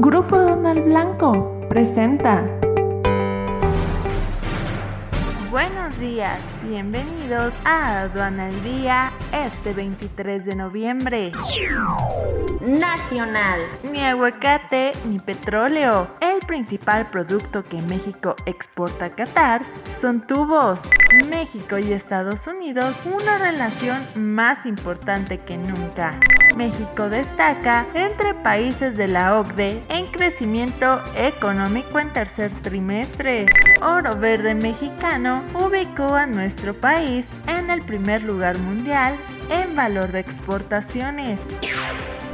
Grupo Donald Blanco presenta. Buenos días, bienvenidos a Aduana al Día este 23 de noviembre. Nacional. Ni aguacate ni petróleo. El principal producto que México exporta a Qatar son tubos. México y Estados Unidos una relación más importante que nunca. México destaca entre países de la OCDE en crecimiento económico en tercer trimestre. Oro Verde Mexicano ubicó a nuestro país en el primer lugar mundial en valor de exportaciones.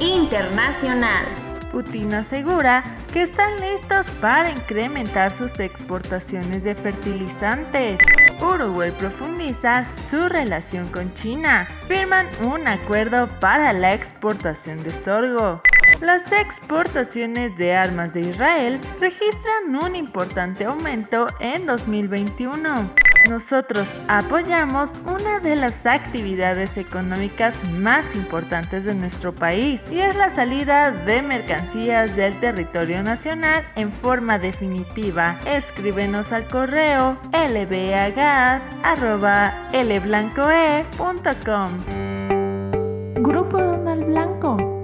Internacional. Putin asegura que están listos para incrementar sus exportaciones de fertilizantes. Uruguay profundiza su relación con China. Firman un acuerdo para la exportación de sorgo. Las exportaciones de armas de Israel registran un importante aumento en 2021. Nosotros apoyamos una de las actividades económicas más importantes de nuestro país y es la salida de mercancías del territorio nacional en forma definitiva. Escríbenos al correo lbagas.lblancoe.com. Grupo Donald Blanco